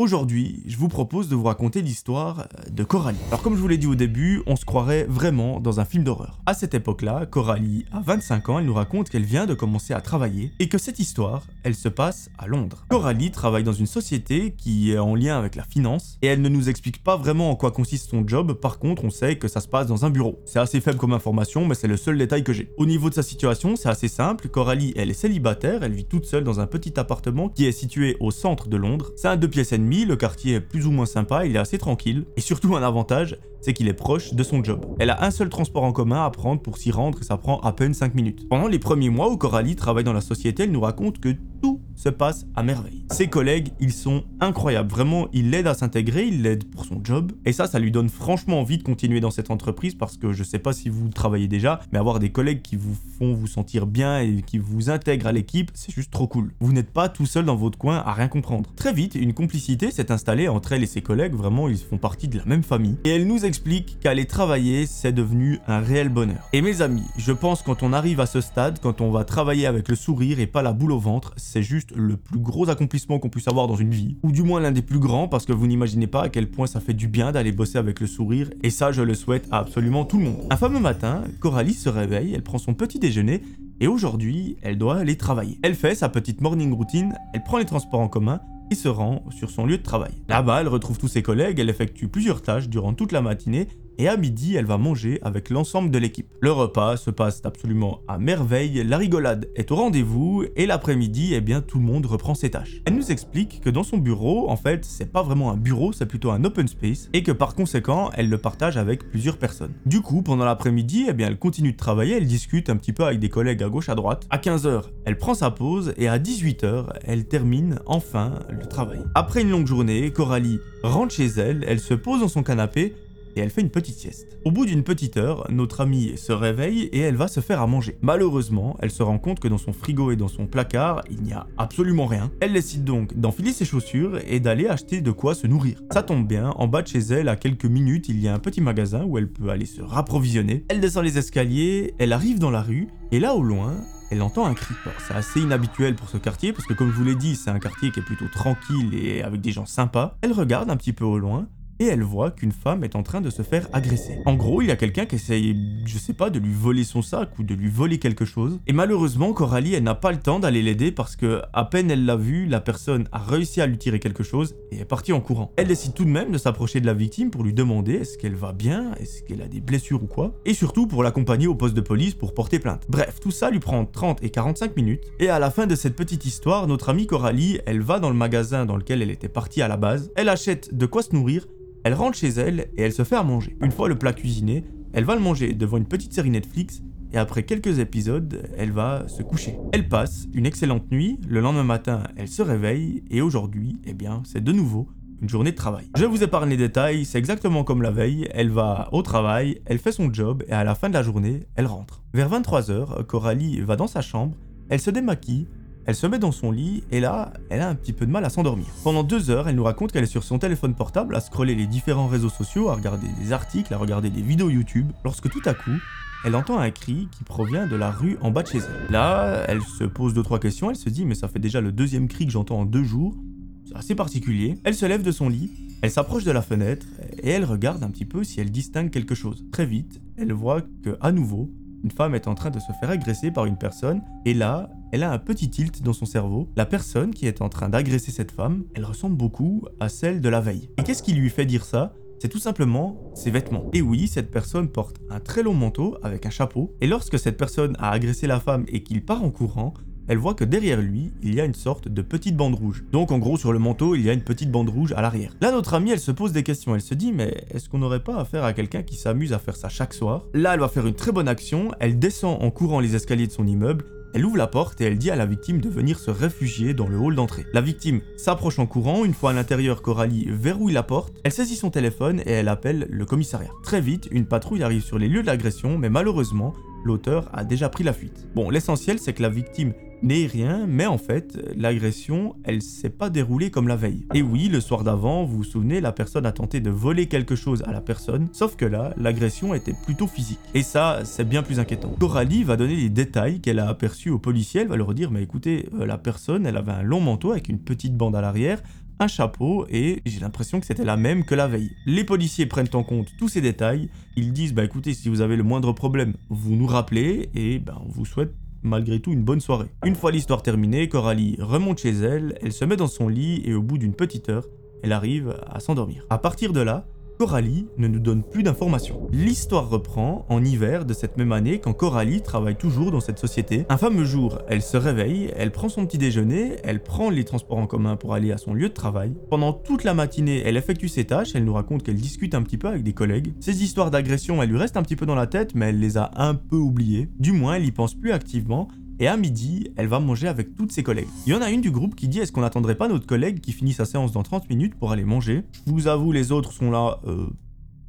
Aujourd'hui, je vous propose de vous raconter l'histoire euh, de Coralie. Alors comme je vous l'ai dit au début, on se croirait vraiment dans un film d'horreur. À cette époque-là, Coralie a 25 ans, elle nous raconte qu'elle vient de commencer à travailler et que cette histoire, elle se passe à Londres. Coralie travaille dans une société qui est en lien avec la finance et elle ne nous explique pas vraiment en quoi consiste son job, par contre on sait que ça se passe dans un bureau. C'est assez faible comme information, mais c'est le seul détail que j'ai. Au niveau de sa situation, c'est assez simple, Coralie elle est célibataire, elle vit toute seule dans un petit appartement qui est situé au centre de Londres. C'est un deux pièces et demie, le quartier est plus ou moins sympa, il est assez tranquille, et surtout un avantage, c'est qu'il est proche de son job. Elle a un seul transport en commun à prendre pour s'y rendre et ça prend à peine 5 minutes. Pendant les premiers mois où Coralie travaille dans la société, elle nous raconte que tout se passe à merveille. Ses collègues, ils sont incroyables. Vraiment, ils l'aident à s'intégrer, ils l'aident pour son job. Et ça, ça lui donne franchement envie de continuer dans cette entreprise parce que je sais pas si vous travaillez déjà, mais avoir des collègues qui vous font vous sentir bien et qui vous intègrent à l'équipe, c'est juste trop cool. Vous n'êtes pas tout seul dans votre coin à rien comprendre. Très vite, une complicité s'est installée entre elle et ses collègues. Vraiment, ils font partie de la même famille. Et elle nous explique qu'aller travailler, c'est devenu un réel bonheur. Et mes amis, je pense quand on arrive à ce stade, quand on va travailler avec le sourire et pas la boule au ventre, c'est juste le plus gros accomplissement qu'on puisse avoir dans une vie, ou du moins l'un des plus grands parce que vous n'imaginez pas à quel point ça fait du bien d'aller bosser avec le sourire, et ça je le souhaite à absolument tout le monde. Un fameux matin, Coralie se réveille, elle prend son petit déjeuner, et aujourd'hui, elle doit aller travailler. Elle fait sa petite morning routine, elle prend les transports en commun, et se rend sur son lieu de travail. Là-bas, elle retrouve tous ses collègues, elle effectue plusieurs tâches durant toute la matinée et à midi, elle va manger avec l'ensemble de l'équipe. Le repas se passe absolument à merveille, la rigolade est au rendez-vous et l'après-midi, eh bien tout le monde reprend ses tâches. Elle nous explique que dans son bureau, en fait, c'est pas vraiment un bureau, c'est plutôt un open space et que par conséquent, elle le partage avec plusieurs personnes. Du coup, pendant l'après-midi, eh elle continue de travailler, elle discute un petit peu avec des collègues à gauche à droite. À 15h, elle prend sa pause et à 18h, elle termine enfin le travail. Après une longue journée, Coralie rentre chez elle, elle se pose dans son canapé et elle fait une petite sieste. Au bout d'une petite heure, notre amie se réveille et elle va se faire à manger. Malheureusement, elle se rend compte que dans son frigo et dans son placard, il n'y a absolument rien. Elle décide donc d'enfiler ses chaussures et d'aller acheter de quoi se nourrir. Ça tombe bien, en bas de chez elle, à quelques minutes, il y a un petit magasin où elle peut aller se rapprovisionner. Elle descend les escaliers, elle arrive dans la rue, et là au loin, elle entend un cri. C'est assez inhabituel pour ce quartier parce que comme je vous l'ai dit, c'est un quartier qui est plutôt tranquille et avec des gens sympas. Elle regarde un petit peu au loin et elle voit qu'une femme est en train de se faire agresser. En gros, il y a quelqu'un qui essaye, je sais pas, de lui voler son sac ou de lui voler quelque chose. Et malheureusement, Coralie, elle n'a pas le temps d'aller l'aider parce que, à peine elle l'a vu, la personne a réussi à lui tirer quelque chose et est partie en courant. Elle décide tout de même de s'approcher de la victime pour lui demander est-ce qu'elle va bien, est-ce qu'elle a des blessures ou quoi, et surtout pour l'accompagner au poste de police pour porter plainte. Bref, tout ça lui prend 30 et 45 minutes. Et à la fin de cette petite histoire, notre amie Coralie, elle va dans le magasin dans lequel elle était partie à la base, elle achète de quoi se nourrir elle rentre chez elle et elle se fait à manger. Une fois le plat cuisiné, elle va le manger devant une petite série Netflix et après quelques épisodes, elle va se coucher. Elle passe une excellente nuit, le lendemain matin, elle se réveille et aujourd'hui, eh bien, c'est de nouveau une journée de travail. Je vous épargne les détails, c'est exactement comme la veille, elle va au travail, elle fait son job et à la fin de la journée, elle rentre. Vers 23h, Coralie va dans sa chambre, elle se démaquille elle se met dans son lit et là, elle a un petit peu de mal à s'endormir. Pendant deux heures, elle nous raconte qu'elle est sur son téléphone portable à scroller les différents réseaux sociaux, à regarder des articles, à regarder des vidéos YouTube, lorsque tout à coup, elle entend un cri qui provient de la rue en bas de chez elle. Là, elle se pose deux trois questions, elle se dit mais ça fait déjà le deuxième cri que j'entends en deux jours, c'est assez particulier. Elle se lève de son lit, elle s'approche de la fenêtre et elle regarde un petit peu si elle distingue quelque chose. Très vite, elle voit que à nouveau, une femme est en train de se faire agresser par une personne, et là, elle a un petit tilt dans son cerveau. La personne qui est en train d'agresser cette femme, elle ressemble beaucoup à celle de la veille. Et qu'est-ce qui lui fait dire ça? C'est tout simplement ses vêtements. Et oui, cette personne porte un très long manteau avec un chapeau, et lorsque cette personne a agressé la femme et qu'il part en courant, elle voit que derrière lui, il y a une sorte de petite bande rouge. Donc en gros, sur le manteau, il y a une petite bande rouge à l'arrière. Là, notre amie, elle se pose des questions. Elle se dit, mais est-ce qu'on n'aurait pas affaire à quelqu'un qui s'amuse à faire ça chaque soir? Là, elle va faire une très bonne action. Elle descend en courant les escaliers de son immeuble elle ouvre la porte et elle dit à la victime de venir se réfugier dans le hall d'entrée. La victime s'approche en courant, une fois à l'intérieur, Coralie verrouille la porte, elle saisit son téléphone et elle appelle le commissariat. Très vite, une patrouille arrive sur les lieux de l'agression, mais malheureusement, l'auteur a déjà pris la fuite. Bon, l'essentiel c'est que la victime n'est rien, mais en fait, l'agression, elle s'est pas déroulée comme la veille. Et oui, le soir d'avant, vous vous souvenez, la personne a tenté de voler quelque chose à la personne, sauf que là, l'agression était plutôt physique. Et ça, c'est bien plus inquiétant. Coralie va donner les détails qu'elle a aperçus au policier, elle va leur dire, mais écoutez, euh, la personne, elle avait un long manteau avec une petite bande à l'arrière, un chapeau et j'ai l'impression que c'était la même que la veille. Les policiers prennent en compte tous ces détails, ils disent bah écoutez si vous avez le moindre problème, vous nous rappelez et ben on vous souhaite malgré tout une bonne soirée. Une fois l'histoire terminée, Coralie remonte chez elle, elle se met dans son lit et au bout d'une petite heure, elle arrive à s'endormir. À partir de là, Coralie ne nous donne plus d'informations. L'histoire reprend en hiver de cette même année quand Coralie travaille toujours dans cette société. Un fameux jour, elle se réveille, elle prend son petit déjeuner, elle prend les transports en commun pour aller à son lieu de travail. Pendant toute la matinée, elle effectue ses tâches, elle nous raconte qu'elle discute un petit peu avec des collègues. Ces histoires d'agression, elles lui restent un petit peu dans la tête, mais elle les a un peu oubliées. Du moins, elle y pense plus activement et à midi, elle va manger avec toutes ses collègues. Il y en a une du groupe qui dit est-ce qu'on n'attendrait pas notre collègue qui finit sa séance dans 30 minutes pour aller manger? Je vous avoue, les autres sont là, euh,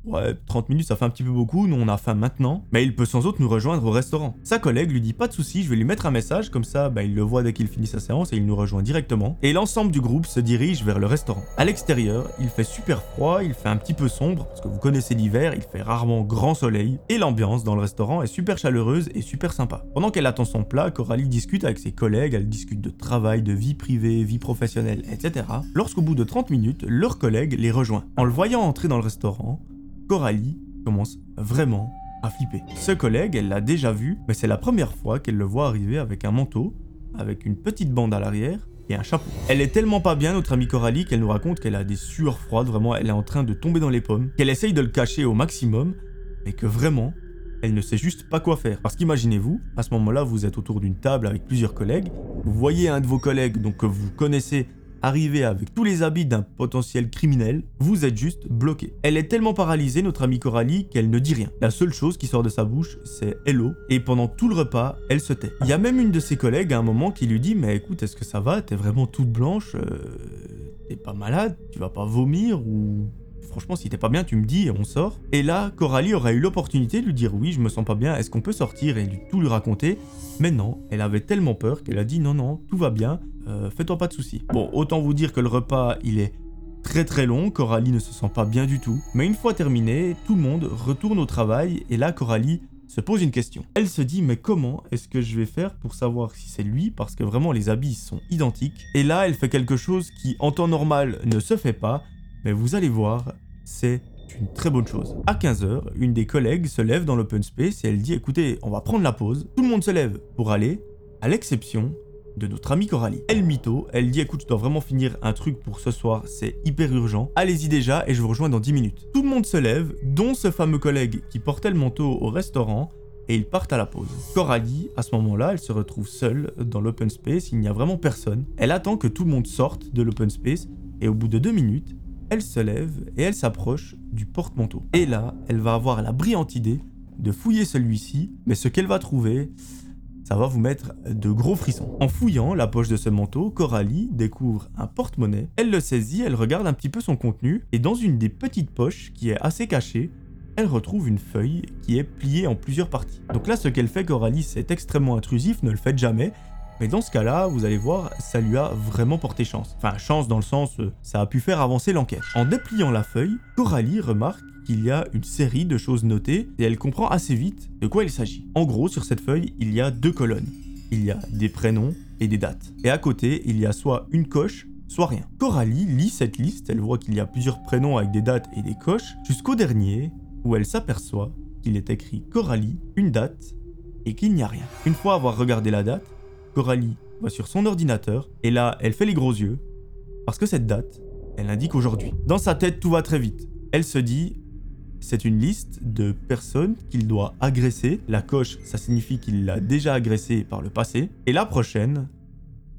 Ouais, 30 minutes ça fait un petit peu beaucoup, nous on a faim maintenant, mais il peut sans autre nous rejoindre au restaurant. Sa collègue lui dit pas de soucis, je vais lui mettre un message, comme ça bah, il le voit dès qu'il finit sa séance et il nous rejoint directement. Et l'ensemble du groupe se dirige vers le restaurant. À l'extérieur, il fait super froid, il fait un petit peu sombre, parce que vous connaissez l'hiver, il fait rarement grand soleil, et l'ambiance dans le restaurant est super chaleureuse et super sympa. Pendant qu'elle attend son plat, Coralie discute avec ses collègues, elle discute de travail, de vie privée, vie professionnelle, etc. Lorsqu'au bout de 30 minutes, leur collègue les rejoint. En le voyant entrer dans le restaurant, Coralie commence vraiment à flipper. Ce collègue, elle l'a déjà vu, mais c'est la première fois qu'elle le voit arriver avec un manteau, avec une petite bande à l'arrière et un chapeau. Elle est tellement pas bien, notre amie Coralie, qu'elle nous raconte qu'elle a des sueurs froides, vraiment, elle est en train de tomber dans les pommes, qu'elle essaye de le cacher au maximum, mais que vraiment, elle ne sait juste pas quoi faire. Parce qu'imaginez-vous, à ce moment-là, vous êtes autour d'une table avec plusieurs collègues, vous voyez un de vos collègues, donc que vous connaissez, arriver avec tous les habits d'un potentiel criminel, vous êtes juste bloqué. Elle est tellement paralysée, notre amie Coralie, qu'elle ne dit rien. La seule chose qui sort de sa bouche, c'est hello, et pendant tout le repas, elle se tait. Il y a même une de ses collègues à un moment qui lui dit Mais écoute, est-ce que ça va? T'es vraiment toute blanche euh, T'es pas malade Tu vas pas vomir ou franchement, si t'es pas bien, tu me dis et on sort. Et là, Coralie aurait eu l'opportunité de lui dire oui, je me sens pas bien, est-ce qu'on peut sortir et lui, tout lui raconter? Mais non, elle avait tellement peur qu'elle a dit non, non, tout va bien, euh, fais-toi pas de soucis. Bon, autant vous dire que le repas, il est très très long, Coralie ne se sent pas bien du tout. Mais une fois terminé, tout le monde retourne au travail et là, Coralie se pose une question. Elle se dit mais comment est-ce que je vais faire pour savoir si c'est lui? Parce que vraiment les habits sont identiques. Et là elle fait quelque chose qui en temps normal ne se fait pas, mais vous allez voir, c'est une très bonne chose. À 15h, une des collègues se lève dans l'open space et elle dit écoutez, on va prendre la pause. Tout le monde se lève pour aller, à l'exception de notre amie Coralie. Elle mytho, elle dit écoute, je dois vraiment finir un truc pour ce soir, c'est hyper urgent. Allez-y déjà et je vous rejoins dans 10 minutes. Tout le monde se lève, dont ce fameux collègue qui portait le manteau au restaurant et ils partent à la pause. Coralie, à ce moment-là, elle se retrouve seule dans l'open space, il n'y a vraiment personne. Elle attend que tout le monde sorte de l'open space et au bout de deux minutes, elle se lève et elle s'approche du porte-manteau. Et là, elle va avoir la brillante idée de fouiller celui-ci, mais ce qu'elle va trouver, ça va vous mettre de gros frissons. En fouillant la poche de ce manteau, Coralie découvre un porte-monnaie. Elle le saisit, elle regarde un petit peu son contenu, et dans une des petites poches qui est assez cachée, elle retrouve une feuille qui est pliée en plusieurs parties. Donc là, ce qu'elle fait, Coralie, c'est extrêmement intrusif, ne le faites jamais. Mais dans ce cas-là, vous allez voir, ça lui a vraiment porté chance. Enfin, chance dans le sens, euh, ça a pu faire avancer l'enquête. En dépliant la feuille, Coralie remarque qu'il y a une série de choses notées et elle comprend assez vite de quoi il s'agit. En gros, sur cette feuille, il y a deux colonnes. Il y a des prénoms et des dates. Et à côté, il y a soit une coche, soit rien. Coralie lit cette liste, elle voit qu'il y a plusieurs prénoms avec des dates et des coches, jusqu'au dernier, où elle s'aperçoit qu'il est écrit Coralie, une date, et qu'il n'y a rien. Une fois avoir regardé la date, Coralie va sur son ordinateur et là, elle fait les gros yeux parce que cette date, elle indique aujourd'hui. Dans sa tête, tout va très vite. Elle se dit, c'est une liste de personnes qu'il doit agresser. La coche, ça signifie qu'il l'a déjà agressé par le passé. Et la prochaine,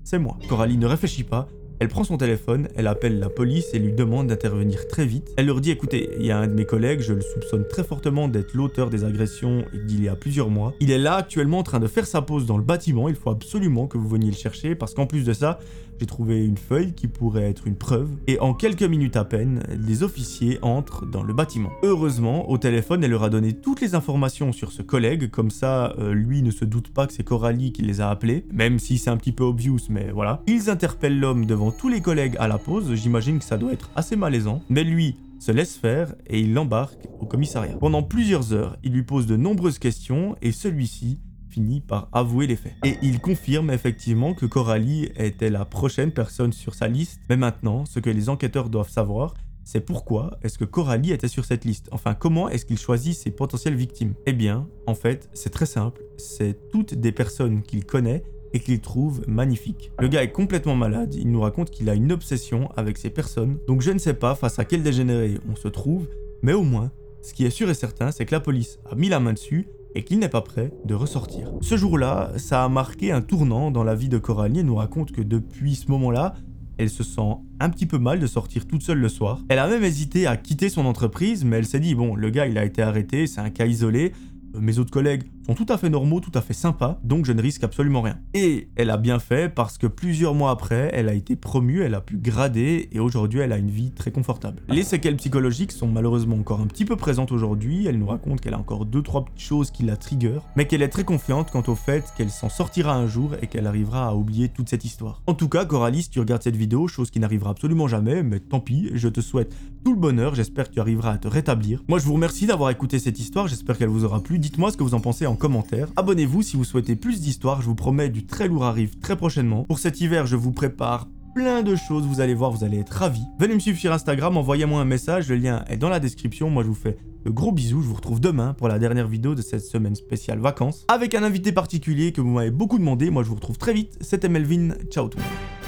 c'est moi. Coralie ne réfléchit pas, elle prend son téléphone, elle appelle la police et lui demande d'intervenir très vite. Elle leur dit écoutez, il y a un de mes collègues, je le soupçonne très fortement d'être l'auteur des agressions d'il y a plusieurs mois. Il est là actuellement en train de faire sa pause dans le bâtiment, il faut absolument que vous veniez le chercher parce qu'en plus de ça, j'ai trouvé une feuille qui pourrait être une preuve, et en quelques minutes à peine, les officiers entrent dans le bâtiment. Heureusement, au téléphone, elle leur a donné toutes les informations sur ce collègue, comme ça, euh, lui ne se doute pas que c'est Coralie qui les a appelés, même si c'est un petit peu obvious, mais voilà. Ils interpellent l'homme devant tous les collègues à la pause, j'imagine que ça doit être assez malaisant, mais lui se laisse faire et il l'embarque au commissariat. Pendant plusieurs heures, il lui pose de nombreuses questions et celui-ci finit par avouer les faits. Et il confirme effectivement que Coralie était la prochaine personne sur sa liste, mais maintenant, ce que les enquêteurs doivent savoir, c'est pourquoi est-ce que Coralie était sur cette liste? Enfin, comment est-ce qu'il choisit ses potentielles victimes? Eh bien, en fait, c'est très simple, c'est toutes des personnes qu'il connaît et qu'il trouve magnifiques. Le gars est complètement malade, il nous raconte qu'il a une obsession avec ces personnes, donc je ne sais pas face à quel dégénéré on se trouve, mais au moins, ce qui est sûr et certain, c'est que la police a mis la main dessus et qu'il n'est pas prêt de ressortir. Ce jour-là, ça a marqué un tournant dans la vie de Coralie et nous raconte que depuis ce moment-là, elle se sent un petit peu mal de sortir toute seule le soir. Elle a même hésité à quitter son entreprise, mais elle s'est dit, bon, le gars il a été arrêté, c'est un cas isolé, mes autres collègues tout à fait normaux, tout à fait sympas, donc je ne risque absolument rien. Et elle a bien fait parce que plusieurs mois après, elle a été promue, elle a pu grader et aujourd'hui elle a une vie très confortable. Les séquelles psychologiques sont malheureusement encore un petit peu présentes aujourd'hui, elle nous raconte qu'elle a encore 2-3 petites choses qui la trigger, mais qu'elle est très confiante quant au fait qu'elle s'en sortira un jour et qu'elle arrivera à oublier toute cette histoire. En tout cas, Coralie, si tu regardes cette vidéo, chose qui n'arrivera absolument jamais, mais tant pis, je te souhaite tout le bonheur, j'espère que tu arriveras à te rétablir. Moi je vous remercie d'avoir écouté cette histoire, j'espère qu'elle vous aura plu, dites-moi ce que vous en pensez en commentaire. Abonnez-vous si vous souhaitez plus d'histoires, je vous promets du très lourd arrive très prochainement. Pour cet hiver, je vous prépare plein de choses, vous allez voir, vous allez être ravis. Venez me suivre sur Instagram, envoyez-moi un message, le lien est dans la description. Moi je vous fais de gros bisous, je vous retrouve demain pour la dernière vidéo de cette semaine spéciale vacances, avec un invité particulier que vous m'avez beaucoup demandé. Moi je vous retrouve très vite, c'était Melvin, ciao tout le monde.